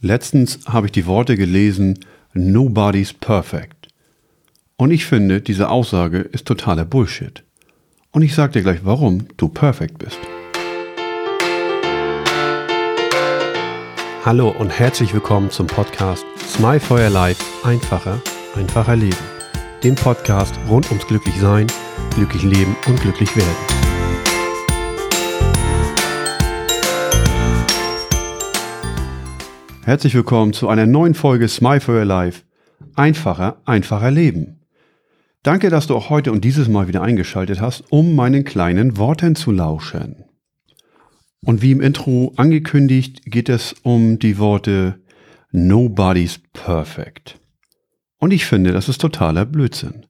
Letztens habe ich die Worte gelesen, Nobody's perfect. Und ich finde, diese Aussage ist totaler Bullshit. Und ich sage dir gleich, warum du perfekt bist. Hallo und herzlich willkommen zum Podcast Smile for Your Life einfacher, einfacher Leben. Dem Podcast rund ums Glücklichsein, glücklich leben und glücklich werden. Herzlich willkommen zu einer neuen Folge Smile for Your Life. Einfacher, einfacher Leben. Danke, dass du auch heute und dieses Mal wieder eingeschaltet hast, um meinen kleinen Worten zu lauschen. Und wie im Intro angekündigt, geht es um die Worte Nobody's perfect. Und ich finde, das ist totaler Blödsinn.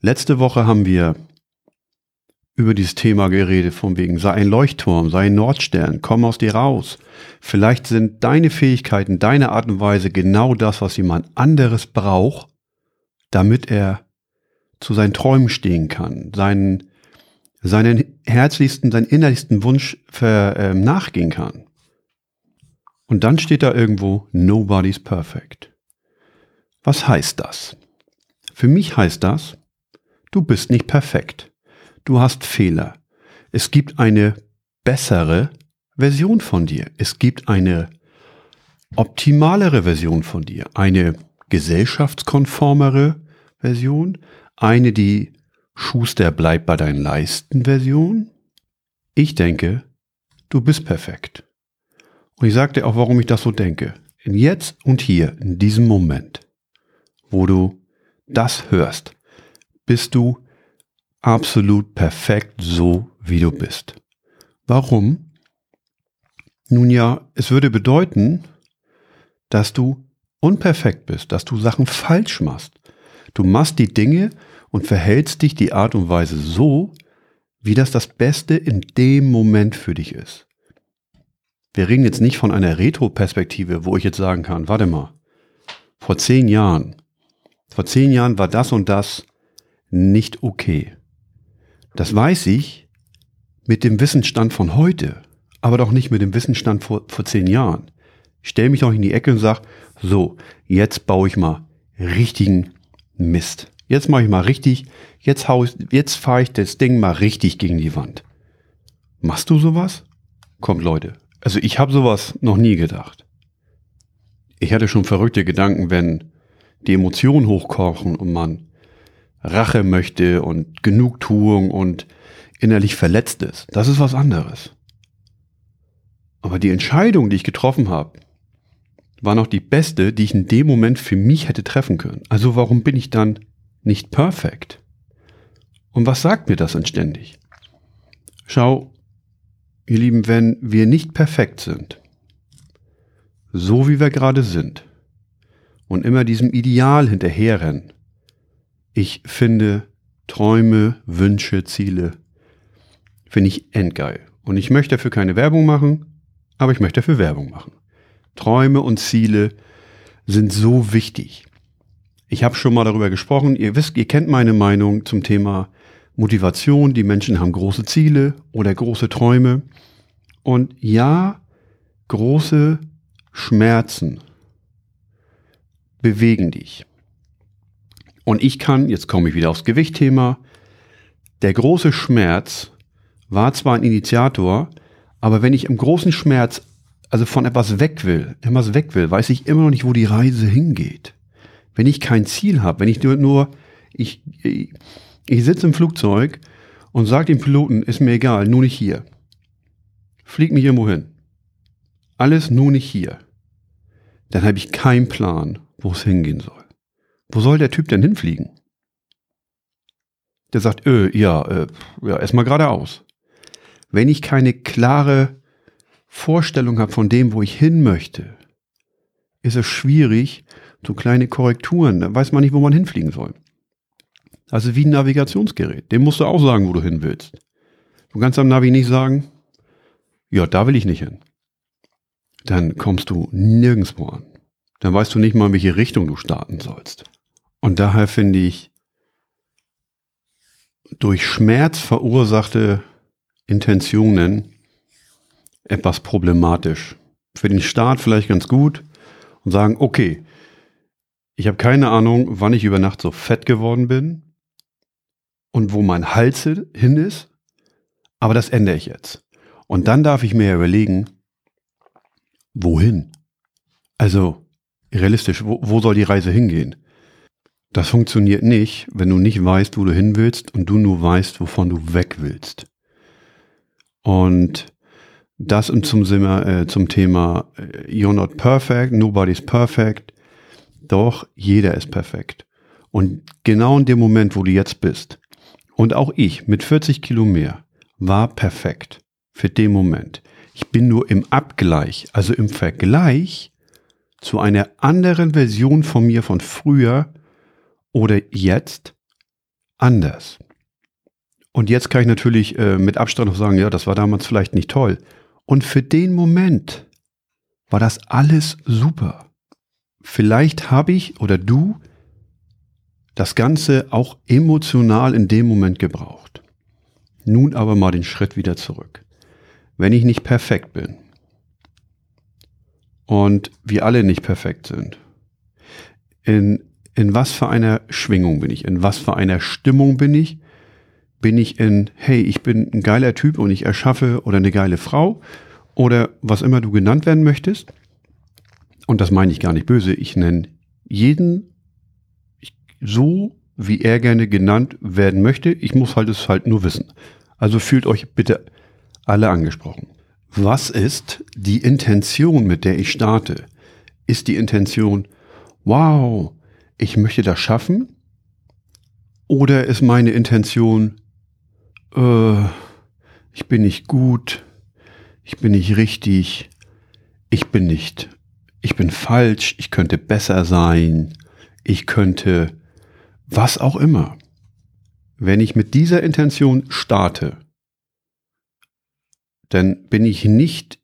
Letzte Woche haben wir über dieses Thema geredet, von wegen, sei ein Leuchtturm, sei ein Nordstern, komm aus dir raus. Vielleicht sind deine Fähigkeiten, deine Art und Weise genau das, was jemand anderes braucht, damit er zu seinen Träumen stehen kann, seinen, seinen herzlichsten, seinen innerlichsten Wunsch ver, äh, nachgehen kann. Und dann steht da irgendwo, nobody's perfect. Was heißt das? Für mich heißt das, du bist nicht perfekt du hast Fehler. Es gibt eine bessere Version von dir. Es gibt eine optimalere Version von dir. Eine gesellschaftskonformere Version. Eine, die Schuster bleibt bei deinen Leisten Version. Ich denke, du bist perfekt. Und ich sage dir auch, warum ich das so denke. In jetzt und hier, in diesem Moment, wo du das hörst, bist du absolut perfekt so, wie du bist. Warum? Nun ja, es würde bedeuten, dass du unperfekt bist, dass du Sachen falsch machst. Du machst die Dinge und verhältst dich die Art und Weise so, wie das das Beste in dem Moment für dich ist. Wir reden jetzt nicht von einer Retro-Perspektive, wo ich jetzt sagen kann, warte mal, vor zehn Jahren, vor zehn Jahren war das und das nicht okay. Das weiß ich mit dem Wissensstand von heute, aber doch nicht mit dem Wissensstand vor, vor zehn Jahren. Ich stelle mich doch in die Ecke und sage, so, jetzt baue ich mal richtigen Mist. Jetzt mache ich mal richtig, jetzt, hau ich, jetzt fahre ich das Ding mal richtig gegen die Wand. Machst du sowas? Kommt Leute. Also ich habe sowas noch nie gedacht. Ich hatte schon verrückte Gedanken, wenn die Emotionen hochkochen und man Rache möchte und Genugtuung und innerlich verletzt ist. Das ist was anderes. Aber die Entscheidung, die ich getroffen habe, war noch die beste, die ich in dem Moment für mich hätte treffen können. Also warum bin ich dann nicht perfekt? Und was sagt mir das anständig? Schau, ihr Lieben, wenn wir nicht perfekt sind, so wie wir gerade sind, und immer diesem Ideal hinterherrennen, ich finde Träume, Wünsche, Ziele, finde ich endgeil. Und ich möchte dafür keine Werbung machen, aber ich möchte dafür Werbung machen. Träume und Ziele sind so wichtig. Ich habe schon mal darüber gesprochen. Ihr wisst, ihr kennt meine Meinung zum Thema Motivation. Die Menschen haben große Ziele oder große Träume. Und ja, große Schmerzen bewegen dich. Und ich kann, jetzt komme ich wieder aufs Gewichtthema, der große Schmerz war zwar ein Initiator, aber wenn ich im großen Schmerz, also von etwas weg will, etwas weg will, weiß ich immer noch nicht, wo die Reise hingeht. Wenn ich kein Ziel habe, wenn ich nur, nur ich, ich, ich sitze im Flugzeug und sage dem Piloten, ist mir egal, nur nicht hier. Flieg mich irgendwo hin. Alles nur nicht hier. Dann habe ich keinen Plan, wo es hingehen soll. Wo soll der Typ denn hinfliegen? Der sagt, äh, ja, äh, ja, erstmal geradeaus. Wenn ich keine klare Vorstellung habe von dem, wo ich hin möchte, ist es schwierig, so kleine Korrekturen, da weiß man nicht, wo man hinfliegen soll. Also wie ein Navigationsgerät. Dem musst du auch sagen, wo du hin willst. Du kannst am Navi nicht sagen, ja, da will ich nicht hin. Dann kommst du nirgendwo an. Dann weißt du nicht mal, in welche Richtung du starten sollst. Und daher finde ich, durch Schmerz verursachte Intentionen etwas problematisch. Für den Staat vielleicht ganz gut und sagen, okay, ich habe keine Ahnung, wann ich über Nacht so fett geworden bin und wo mein Hals hin ist, aber das ändere ich jetzt. Und dann darf ich mir überlegen, wohin? Also realistisch, wo, wo soll die Reise hingehen? Das funktioniert nicht, wenn du nicht weißt, wo du hin willst und du nur weißt, wovon du weg willst. Und das und zum, äh, zum Thema äh, You're not perfect, nobody's perfect. Doch, jeder ist perfekt. Und genau in dem Moment, wo du jetzt bist, und auch ich mit 40 Kilo mehr, war perfekt für den Moment. Ich bin nur im Abgleich, also im Vergleich zu einer anderen Version von mir von früher oder jetzt anders. Und jetzt kann ich natürlich äh, mit Abstand noch sagen, ja, das war damals vielleicht nicht toll. Und für den Moment war das alles super. Vielleicht habe ich oder du das Ganze auch emotional in dem Moment gebraucht. Nun aber mal den Schritt wieder zurück. Wenn ich nicht perfekt bin und wir alle nicht perfekt sind, in, in was für einer Schwingung bin ich? In was für einer Stimmung bin ich? bin ich in, hey, ich bin ein geiler Typ und ich erschaffe oder eine geile Frau oder was immer du genannt werden möchtest. Und das meine ich gar nicht böse. Ich nenne jeden so, wie er gerne genannt werden möchte. Ich muss halt es halt nur wissen. Also fühlt euch bitte alle angesprochen. Was ist die Intention, mit der ich starte? Ist die Intention, wow, ich möchte das schaffen? Oder ist meine Intention, äh, ich bin nicht gut, ich bin nicht richtig, ich bin nicht, ich bin falsch, ich könnte besser sein, ich könnte was auch immer. Wenn ich mit dieser Intention starte, dann bin ich nicht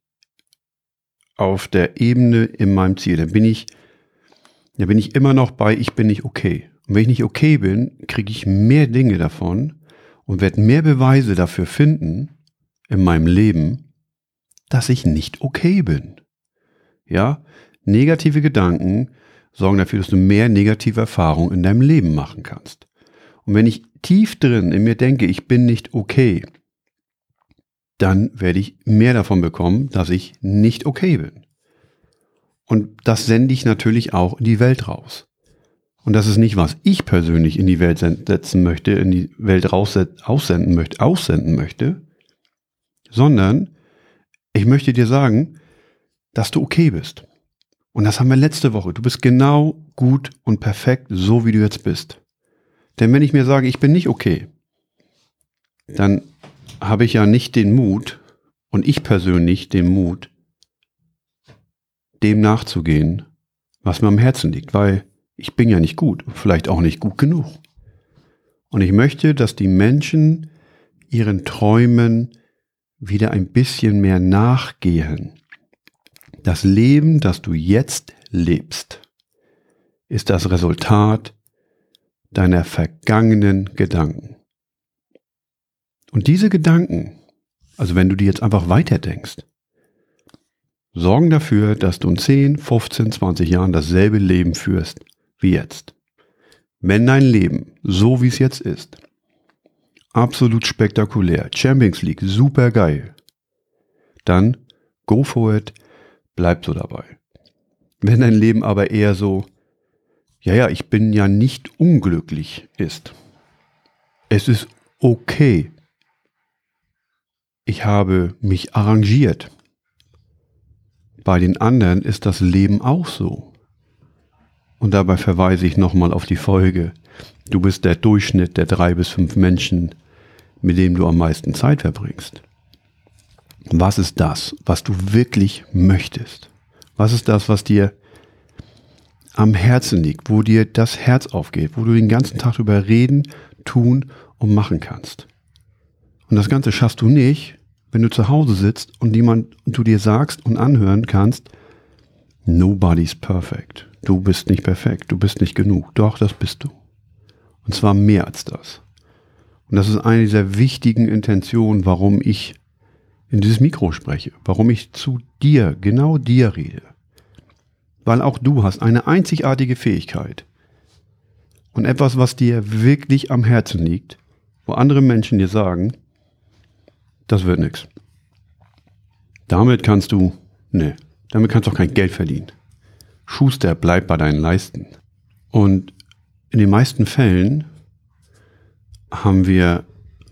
auf der Ebene in meinem Ziel. Dann bin ich, dann bin ich immer noch bei, ich bin nicht okay. Und wenn ich nicht okay bin, kriege ich mehr Dinge davon, und werde mehr Beweise dafür finden in meinem Leben, dass ich nicht okay bin. Ja, negative Gedanken sorgen dafür, dass du mehr negative Erfahrungen in deinem Leben machen kannst. Und wenn ich tief drin in mir denke, ich bin nicht okay, dann werde ich mehr davon bekommen, dass ich nicht okay bin. Und das sende ich natürlich auch in die Welt raus. Und das ist nicht, was ich persönlich in die Welt setzen möchte, in die Welt aussenden möchte, aussenden möchte, sondern ich möchte dir sagen, dass du okay bist. Und das haben wir letzte Woche. Du bist genau gut und perfekt, so wie du jetzt bist. Denn wenn ich mir sage, ich bin nicht okay, dann habe ich ja nicht den Mut und ich persönlich den Mut, dem nachzugehen, was mir am Herzen liegt, weil ich bin ja nicht gut, vielleicht auch nicht gut genug. Und ich möchte, dass die Menschen ihren Träumen wieder ein bisschen mehr nachgehen. Das Leben, das du jetzt lebst, ist das Resultat deiner vergangenen Gedanken. Und diese Gedanken, also wenn du die jetzt einfach weiterdenkst, sorgen dafür, dass du in 10, 15, 20 Jahren dasselbe Leben führst, wie jetzt. Wenn dein Leben, so wie es jetzt ist, absolut spektakulär, Champions League, super geil, dann go for it, bleib so dabei. Wenn dein Leben aber eher so, ja, ja, ich bin ja nicht unglücklich ist, es ist okay. Ich habe mich arrangiert. Bei den anderen ist das Leben auch so. Und dabei verweise ich nochmal auf die Folge. Du bist der Durchschnitt der drei bis fünf Menschen, mit denen du am meisten Zeit verbringst. Was ist das, was du wirklich möchtest? Was ist das, was dir am Herzen liegt, wo dir das Herz aufgeht, wo du den ganzen Tag drüber reden, tun und machen kannst? Und das Ganze schaffst du nicht, wenn du zu Hause sitzt und jemand du dir sagst und anhören kannst, nobody's perfect. Du bist nicht perfekt, du bist nicht genug. Doch, das bist du. Und zwar mehr als das. Und das ist eine dieser wichtigen Intentionen, warum ich in dieses Mikro spreche, warum ich zu dir, genau dir rede. weil auch du hast eine einzigartige Fähigkeit und etwas, was dir wirklich am Herzen liegt, wo andere Menschen dir sagen, das wird nichts. Damit kannst du, ne, damit kannst du auch kein Geld verdienen. Schuster, bleib bei deinen Leisten. Und in den meisten Fällen haben wir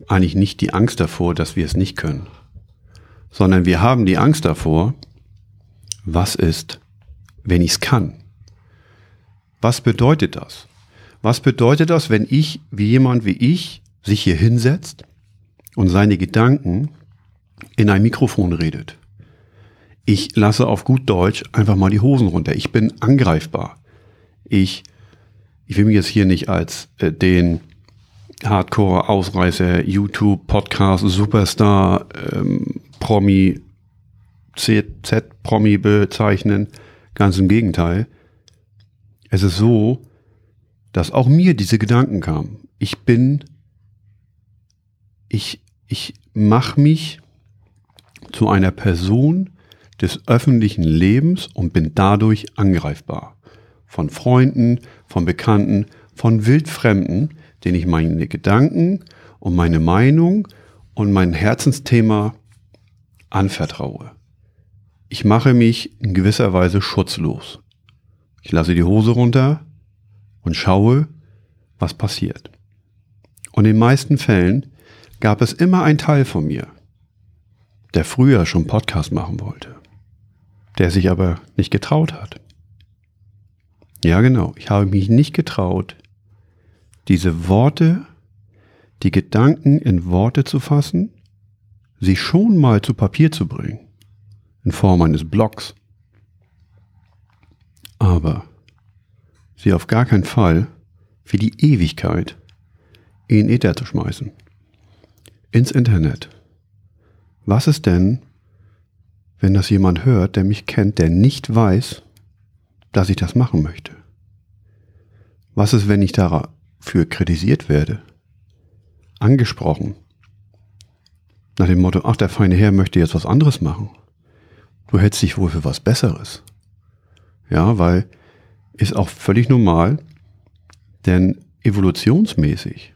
eigentlich nicht die Angst davor, dass wir es nicht können, sondern wir haben die Angst davor, was ist, wenn ich es kann? Was bedeutet das? Was bedeutet das, wenn ich, wie jemand wie ich, sich hier hinsetzt und seine Gedanken in ein Mikrofon redet? Ich lasse auf gut Deutsch einfach mal die Hosen runter. Ich bin angreifbar. Ich, ich will mich jetzt hier nicht als äh, den Hardcore-Ausreißer, YouTube, Podcast, Superstar, ähm, Promi, CZ-Promi bezeichnen. Ganz im Gegenteil. Es ist so, dass auch mir diese Gedanken kamen. Ich bin, ich, ich mache mich zu einer Person des öffentlichen Lebens und bin dadurch angreifbar. Von Freunden, von Bekannten, von Wildfremden, denen ich meine Gedanken und meine Meinung und mein Herzensthema anvertraue. Ich mache mich in gewisser Weise schutzlos. Ich lasse die Hose runter und schaue, was passiert. Und in den meisten Fällen gab es immer einen Teil von mir, der früher schon Podcast machen wollte, der sich aber nicht getraut hat. Ja, genau, ich habe mich nicht getraut, diese Worte, die Gedanken in Worte zu fassen, sie schon mal zu Papier zu bringen, in Form eines Blogs. Aber sie auf gar keinen Fall für die Ewigkeit in Äther zu schmeißen. Ins Internet. Was ist denn, wenn das jemand hört, der mich kennt, der nicht weiß, dass ich das machen möchte? Was ist, wenn ich dafür kritisiert werde? Angesprochen? Nach dem Motto, ach, der feine Herr möchte jetzt was anderes machen. Du hältst dich wohl für was Besseres. Ja, weil ist auch völlig normal, denn evolutionsmäßig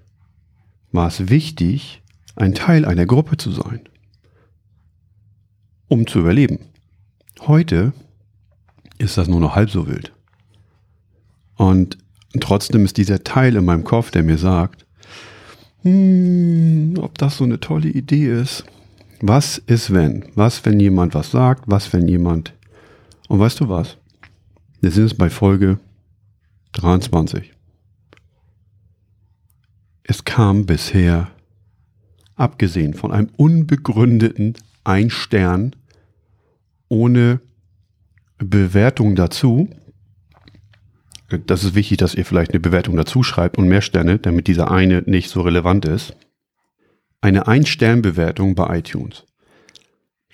war es wichtig, ein Teil einer Gruppe zu sein, um zu überleben. Heute ist das nur noch halb so wild. Und trotzdem ist dieser Teil in meinem Kopf, der mir sagt, hm, ob das so eine tolle Idee ist. Was ist wenn? Was, wenn jemand was sagt? Was, wenn jemand... Und weißt du was? Wir sind jetzt bei Folge 23. Es kam bisher, abgesehen von einem unbegründeten Ein-Stern ohne Bewertung dazu, das ist wichtig, dass ihr vielleicht eine Bewertung dazu schreibt und mehr Sterne, damit dieser eine nicht so relevant ist. Eine Ein-Stern-Bewertung bei iTunes.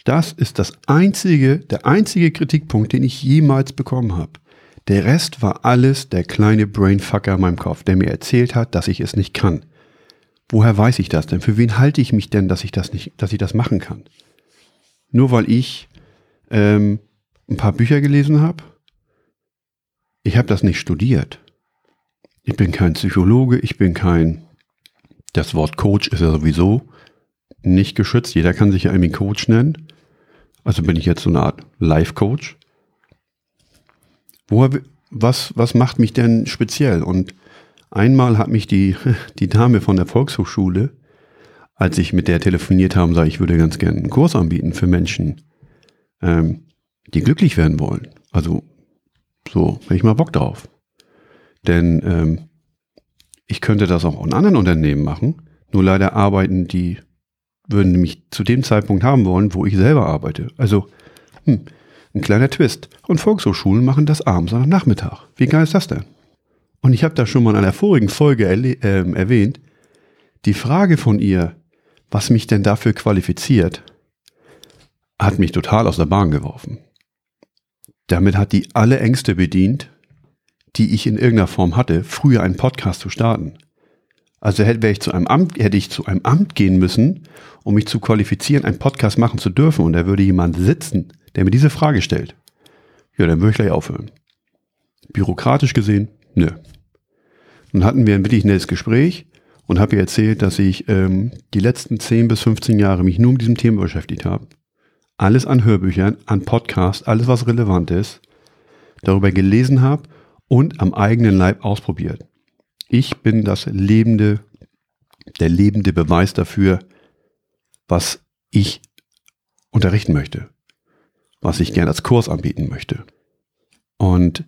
Das ist das einzige, der einzige Kritikpunkt, den ich jemals bekommen habe. Der Rest war alles der kleine Brainfucker in meinem Kopf, der mir erzählt hat, dass ich es nicht kann. Woher weiß ich das denn? Für wen halte ich mich denn, dass ich das nicht, dass ich das machen kann? Nur weil ich ähm, ein paar Bücher gelesen habe? Ich habe das nicht studiert. Ich bin kein Psychologe, ich bin kein. Das Wort Coach ist ja sowieso nicht geschützt. Jeder kann sich ja irgendwie Coach nennen. Also bin ich jetzt so eine Art Life-Coach. Woher, was, was macht mich denn speziell? Und einmal hat mich die, die Dame von der Volkshochschule, als ich mit der telefoniert habe, sage ich würde ganz gerne einen Kurs anbieten für Menschen, ähm, die glücklich werden wollen. Also so, wenn ich mal Bock drauf. Denn ähm, ich könnte das auch in anderen Unternehmen machen. Nur leider arbeiten die würden mich zu dem Zeitpunkt haben wollen, wo ich selber arbeite. Also, hm, ein kleiner Twist. Und Volkshochschulen machen das abends oder Nachmittag. Wie geil ist das denn? Und ich habe da schon mal in einer vorigen Folge äh, erwähnt, die Frage von ihr, was mich denn dafür qualifiziert, hat mich total aus der Bahn geworfen. Damit hat die alle Ängste bedient, die ich in irgendeiner Form hatte, früher einen Podcast zu starten. Also hätte, ich zu einem Amt, hätte ich zu einem Amt gehen müssen, um mich zu qualifizieren, einen Podcast machen zu dürfen. Und da würde jemand sitzen, der mir diese Frage stellt. Ja, dann würde ich gleich aufhören. bürokratisch gesehen, nö. Dann hatten wir ein wirklich nettes Gespräch und habe ihr erzählt, dass ich ähm, die letzten 10 bis 15 Jahre mich nur mit diesem Thema beschäftigt habe. Alles an Hörbüchern, an Podcasts, alles was relevant ist, darüber gelesen habe und am eigenen Leib ausprobiert. Ich bin das lebende, der lebende Beweis dafür, was ich unterrichten möchte, was ich gerne als Kurs anbieten möchte. Und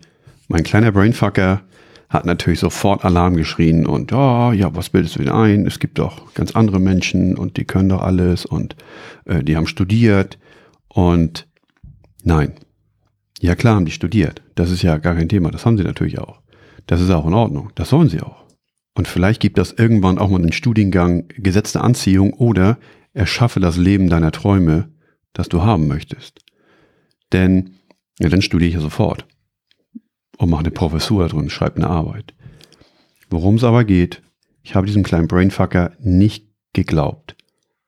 mein kleiner Brainfucker hat natürlich sofort Alarm geschrien und oh, ja, was bildest du denn ein? Es gibt doch ganz andere Menschen und die können doch alles und äh, die haben studiert und nein. Ja klar haben die studiert. Das ist ja gar kein Thema. Das haben sie natürlich auch. Das ist auch in Ordnung. Das sollen sie auch. Und vielleicht gibt das irgendwann auch mal den Studiengang gesetzte Anziehung oder erschaffe das Leben deiner Träume, das du haben möchtest. Denn, ja, dann studiere ich ja sofort und mache eine Professur drin, schreibe eine Arbeit. Worum es aber geht, ich habe diesem kleinen Brainfucker nicht geglaubt,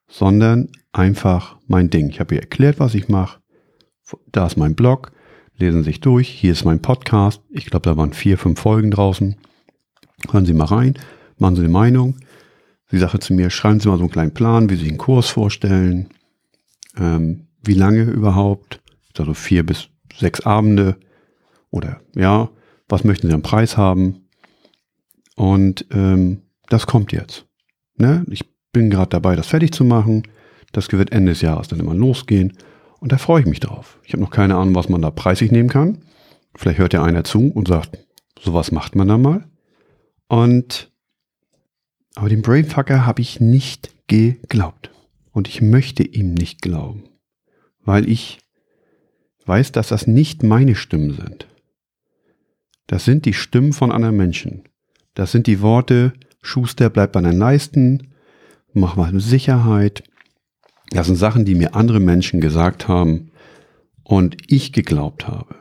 sondern einfach mein Ding. Ich habe ihr erklärt, was ich mache. Da ist mein Blog, lesen Sie sich durch. Hier ist mein Podcast. Ich glaube, da waren vier, fünf Folgen draußen. Hören Sie mal rein, machen Sie eine Meinung. Sie sagte zu mir, schreiben Sie mal so einen kleinen Plan, wie Sie einen Kurs vorstellen. Ähm, wie lange überhaupt? Also vier bis sechs Abende. Oder ja, was möchten Sie am Preis haben? Und ähm, das kommt jetzt. Ne? Ich bin gerade dabei, das fertig zu machen. Das wird Ende des Jahres dann immer losgehen. Und da freue ich mich drauf. Ich habe noch keine Ahnung, was man da preisig nehmen kann. Vielleicht hört ja einer zu und sagt, sowas macht man da mal. Und aber dem Brainfucker habe ich nicht geglaubt. Und ich möchte ihm nicht glauben. Weil ich weiß, dass das nicht meine Stimmen sind. Das sind die Stimmen von anderen Menschen. Das sind die Worte, Schuster, bleib bei deinen Leisten, mach mal Sicherheit. Das sind Sachen, die mir andere Menschen gesagt haben und ich geglaubt habe.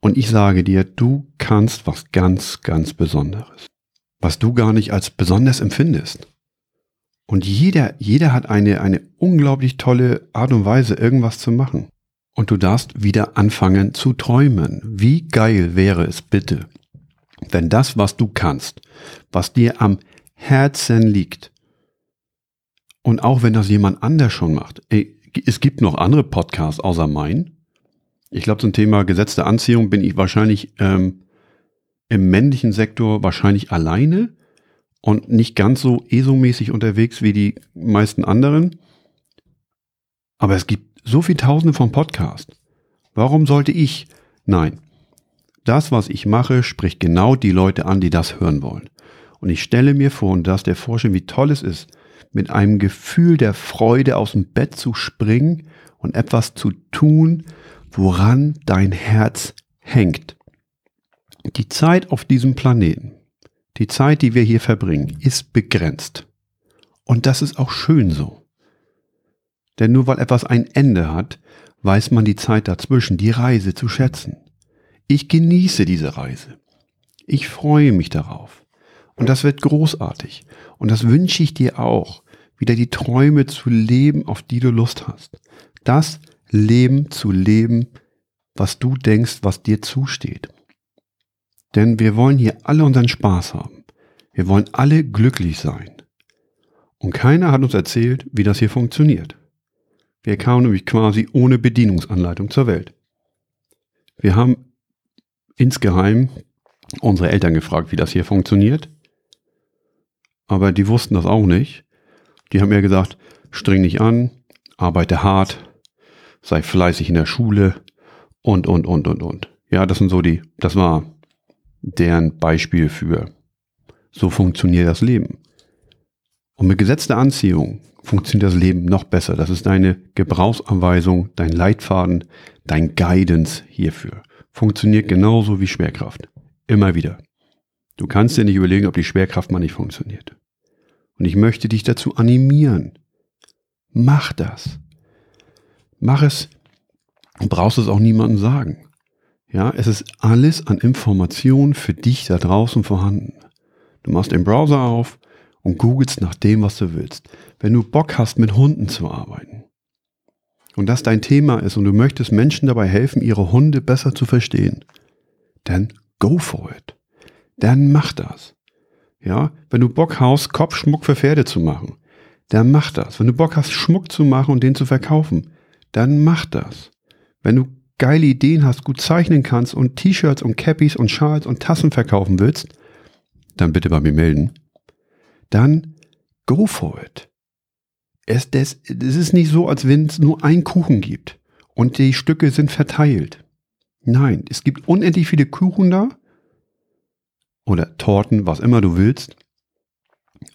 Und ich sage dir, du kannst was ganz, ganz Besonderes. Was du gar nicht als besonders empfindest. Und jeder, jeder hat eine, eine unglaublich tolle Art und Weise, irgendwas zu machen und du darfst wieder anfangen zu träumen. Wie geil wäre es bitte, wenn das, was du kannst, was dir am Herzen liegt, und auch wenn das jemand anders schon macht, es gibt noch andere Podcasts außer mein. Ich glaube, zum Thema gesetzte Anziehung bin ich wahrscheinlich ähm, im männlichen Sektor wahrscheinlich alleine und nicht ganz so ESO-mäßig unterwegs wie die meisten anderen. Aber es gibt so viele Tausende von Podcasts. Warum sollte ich? Nein. Das, was ich mache, spricht genau die Leute an, die das hören wollen. Und ich stelle mir vor, und das der Vorstellung, wie toll es ist, mit einem Gefühl der Freude aus dem Bett zu springen und etwas zu tun, woran dein Herz hängt. Die Zeit auf diesem Planeten, die Zeit, die wir hier verbringen, ist begrenzt. Und das ist auch schön so. Denn nur weil etwas ein Ende hat, weiß man die Zeit dazwischen, die Reise zu schätzen. Ich genieße diese Reise. Ich freue mich darauf. Und das wird großartig. Und das wünsche ich dir auch, wieder die Träume zu leben, auf die du Lust hast. Das Leben zu leben, was du denkst, was dir zusteht. Denn wir wollen hier alle unseren Spaß haben. Wir wollen alle glücklich sein. Und keiner hat uns erzählt, wie das hier funktioniert. Wir kamen nämlich quasi ohne Bedienungsanleitung zur Welt. Wir haben insgeheim unsere Eltern gefragt, wie das hier funktioniert. Aber die wussten das auch nicht. Die haben ja gesagt, streng dich an, arbeite hart, sei fleißig in der Schule und, und, und, und, und. Ja, das sind so die, das war deren Beispiel für so funktioniert das Leben. Und mit gesetzter Anziehung funktioniert das Leben noch besser. Das ist deine Gebrauchsanweisung, dein Leitfaden, dein Guidance hierfür. Funktioniert genauso wie Schwerkraft. Immer wieder. Du kannst dir nicht überlegen, ob die Schwerkraft mal nicht funktioniert. Und ich möchte dich dazu animieren. Mach das. Mach es und brauchst es auch niemandem sagen. Ja, es ist alles an Informationen für dich da draußen vorhanden. Du machst den Browser auf, und googelst nach dem, was du willst. Wenn du Bock hast, mit Hunden zu arbeiten und das dein Thema ist und du möchtest Menschen dabei helfen, ihre Hunde besser zu verstehen, dann go for it. Dann mach das. Ja, wenn du Bock hast, Kopfschmuck für Pferde zu machen, dann mach das. Wenn du Bock hast, Schmuck zu machen und den zu verkaufen, dann mach das. Wenn du geile Ideen hast, gut zeichnen kannst und T-Shirts und Cappies und Schals und Tassen verkaufen willst, dann bitte bei mir melden. Dann go for it. Es, das, es ist nicht so, als wenn es nur einen Kuchen gibt und die Stücke sind verteilt. Nein, es gibt unendlich viele Kuchen da oder Torten, was immer du willst.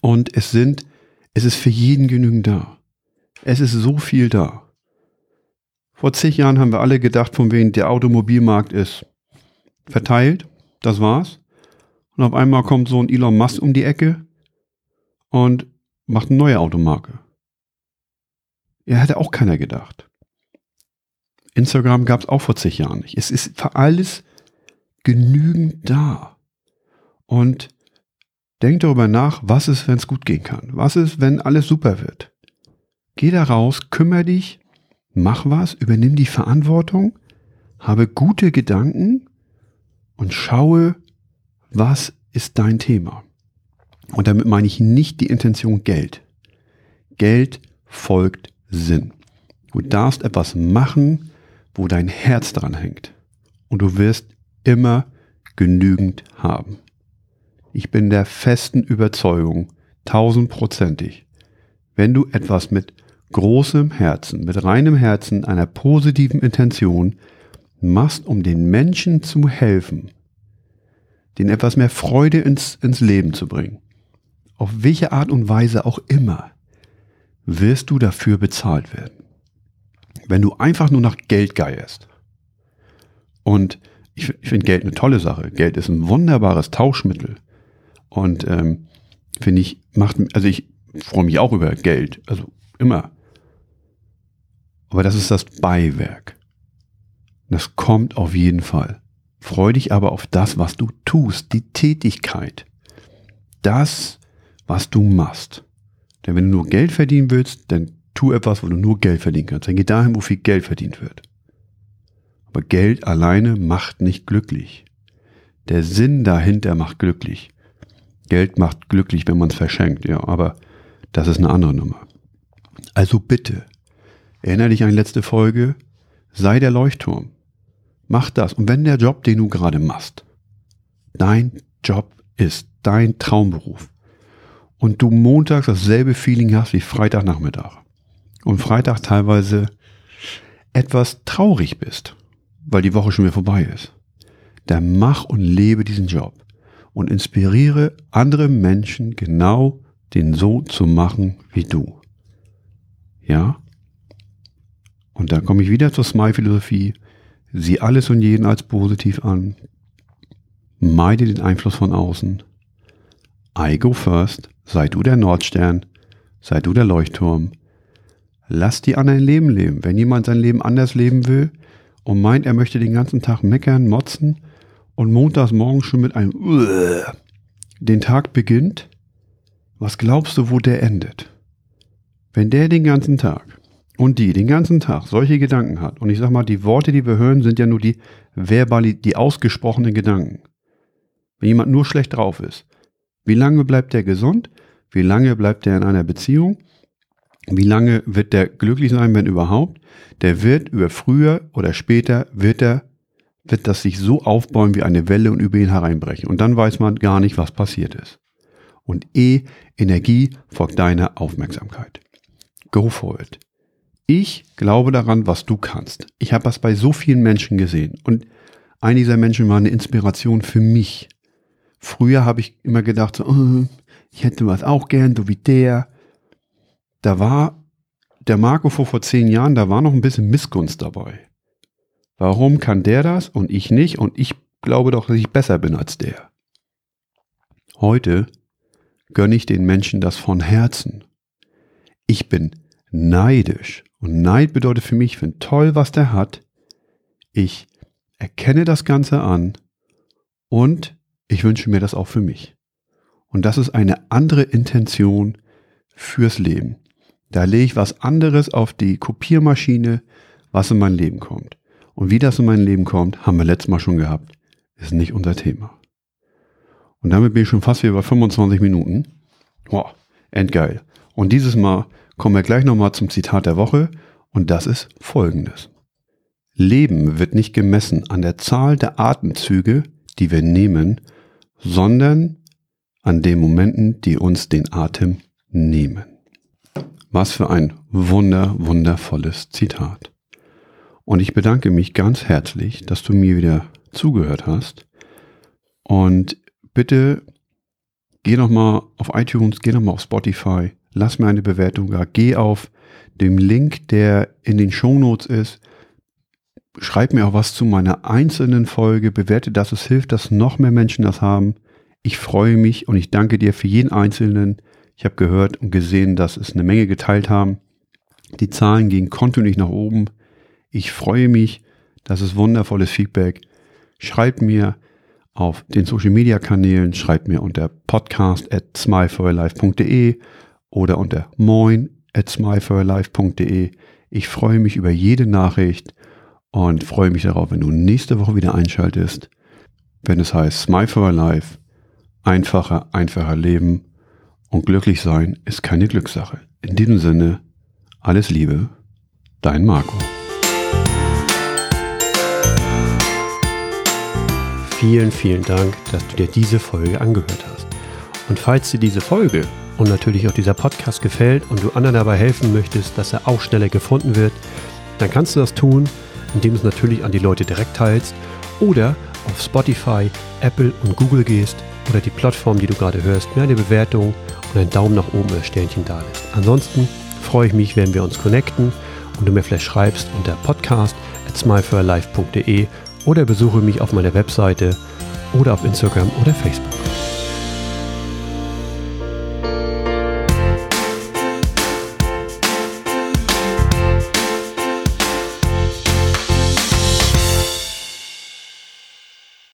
Und es sind, es ist für jeden genügend da. Es ist so viel da. Vor zig Jahren haben wir alle gedacht, von wem der Automobilmarkt ist verteilt. Das war's. Und auf einmal kommt so ein Elon Musk um die Ecke und macht eine neue Automarke. Er hätte auch keiner gedacht. Instagram gab es auch vor zig Jahren nicht. Es ist für alles genügend da. Und denk darüber nach, was ist, wenn es gut gehen kann. Was ist, wenn alles super wird. Geh da raus, kümmere dich, mach was, übernimm die Verantwortung, habe gute Gedanken und schaue, was ist dein Thema. Und damit meine ich nicht die Intention Geld. Geld folgt Sinn. Du darfst etwas machen, wo dein Herz dran hängt. Und du wirst immer genügend haben. Ich bin der festen Überzeugung, tausendprozentig, wenn du etwas mit großem Herzen, mit reinem Herzen, einer positiven Intention machst, um den Menschen zu helfen, den etwas mehr Freude ins, ins Leben zu bringen, auf welche Art und Weise auch immer, wirst du dafür bezahlt werden. Wenn du einfach nur nach Geld geierst. Und ich, ich finde Geld eine tolle Sache. Geld ist ein wunderbares Tauschmittel. Und ähm, finde ich, macht, also ich freue mich auch über Geld. Also immer. Aber das ist das Beiwerk. Das kommt auf jeden Fall. Freu dich aber auf das, was du tust, die Tätigkeit. Das, was du machst. Denn wenn du nur Geld verdienen willst, dann tu etwas, wo du nur Geld verdienen kannst. Dann geh dahin, wo viel Geld verdient wird. Aber Geld alleine macht nicht glücklich. Der Sinn dahinter macht glücklich. Geld macht glücklich, wenn man es verschenkt, ja, aber das ist eine andere Nummer. Also bitte, erinnere dich an die letzte Folge, sei der Leuchtturm. Mach das. Und wenn der Job, den du gerade machst, dein Job ist, dein Traumberuf, und du montags dasselbe Feeling hast wie Freitagnachmittag und Freitag teilweise etwas traurig bist, weil die Woche schon wieder vorbei ist, dann mach und lebe diesen Job und inspiriere andere Menschen genau den so zu machen wie du. Ja? Und dann komme ich wieder zur Smile-Philosophie. Sieh alles und jeden als positiv an. Meide den Einfluss von außen. I go first. Sei du der Nordstern. Sei du der Leuchtturm. Lass die anderen Leben leben. Wenn jemand sein Leben anders leben will und meint, er möchte den ganzen Tag meckern, motzen und montags morgen schon mit einem den Tag beginnt, was glaubst du, wo der endet? Wenn der den ganzen Tag und die den ganzen Tag solche Gedanken hat, und ich sag mal, die Worte, die wir hören, sind ja nur die verbali, die ausgesprochenen Gedanken. Wenn jemand nur schlecht drauf ist, wie lange bleibt der gesund? Wie lange bleibt der in einer Beziehung? Wie lange wird der glücklich sein, wenn überhaupt? Der wird über früher oder später wird er wird das sich so aufbauen wie eine Welle und über ihn hereinbrechen. Und dann weiß man gar nicht, was passiert ist. Und E, Energie folgt deiner Aufmerksamkeit. Go for it. Ich glaube daran, was du kannst. Ich habe das bei so vielen Menschen gesehen. Und eine dieser Menschen war eine Inspiration für mich. Früher habe ich immer gedacht, so, oh, ich hätte was auch gern, so wie der. Da war der Marco vor, vor zehn Jahren, da war noch ein bisschen Missgunst dabei. Warum kann der das und ich nicht? Und ich glaube doch, dass ich besser bin als der. Heute gönne ich den Menschen das von Herzen. Ich bin neidisch. Und Neid bedeutet für mich, ich finde toll, was der hat. Ich erkenne das Ganze an und ich wünsche mir das auch für mich. Und das ist eine andere Intention fürs Leben. Da lege ich was anderes auf die Kopiermaschine, was in mein Leben kommt. Und wie das in mein Leben kommt, haben wir letztes Mal schon gehabt. ist nicht unser Thema. Und damit bin ich schon fast wieder bei 25 Minuten. Wow, endgeil. Und dieses Mal kommen wir gleich nochmal zum Zitat der Woche und das ist folgendes. Leben wird nicht gemessen an der Zahl der Atemzüge, die wir nehmen, sondern an den Momenten, die uns den Atem nehmen. Was für ein wunder, wundervolles Zitat. Und ich bedanke mich ganz herzlich, dass du mir wieder zugehört hast. Und bitte geh nochmal auf iTunes, geh nochmal auf Spotify, lass mir eine Bewertung da, geh auf dem Link, der in den Shownotes ist, schreib mir auch was zu meiner einzelnen Folge, bewerte das, es hilft, dass noch mehr Menschen das haben. Ich freue mich und ich danke dir für jeden Einzelnen. Ich habe gehört und gesehen, dass es eine Menge geteilt haben. Die Zahlen gehen kontinuierlich nach oben. Ich freue mich. Das ist wundervolles Feedback. Schreibt mir auf den Social Media Kanälen, schreibt mir unter podcast at smileforlife.de oder unter moin at smileforlife.de. Ich freue mich über jede Nachricht und freue mich darauf, wenn du nächste Woche wieder einschaltest, wenn es heißt Smile for Life, einfacher, einfacher Leben und glücklich sein ist keine Glückssache. In diesem Sinne, alles Liebe, dein Marco. Vielen, vielen Dank, dass du dir diese Folge angehört hast. Und falls dir diese Folge und natürlich auch dieser Podcast gefällt und du anderen dabei helfen möchtest, dass er auch schneller gefunden wird, dann kannst du das tun, indem du es natürlich an die Leute direkt teilst oder auf Spotify, Apple und Google gehst oder die Plattform, die du gerade hörst, mir eine Bewertung und einen Daumen nach oben oder Sternchen da lässt. Ansonsten freue ich mich, wenn wir uns connecten und du mir vielleicht schreibst unter podcast at smileforlife.de oder besuche mich auf meiner Webseite oder auf Instagram oder Facebook.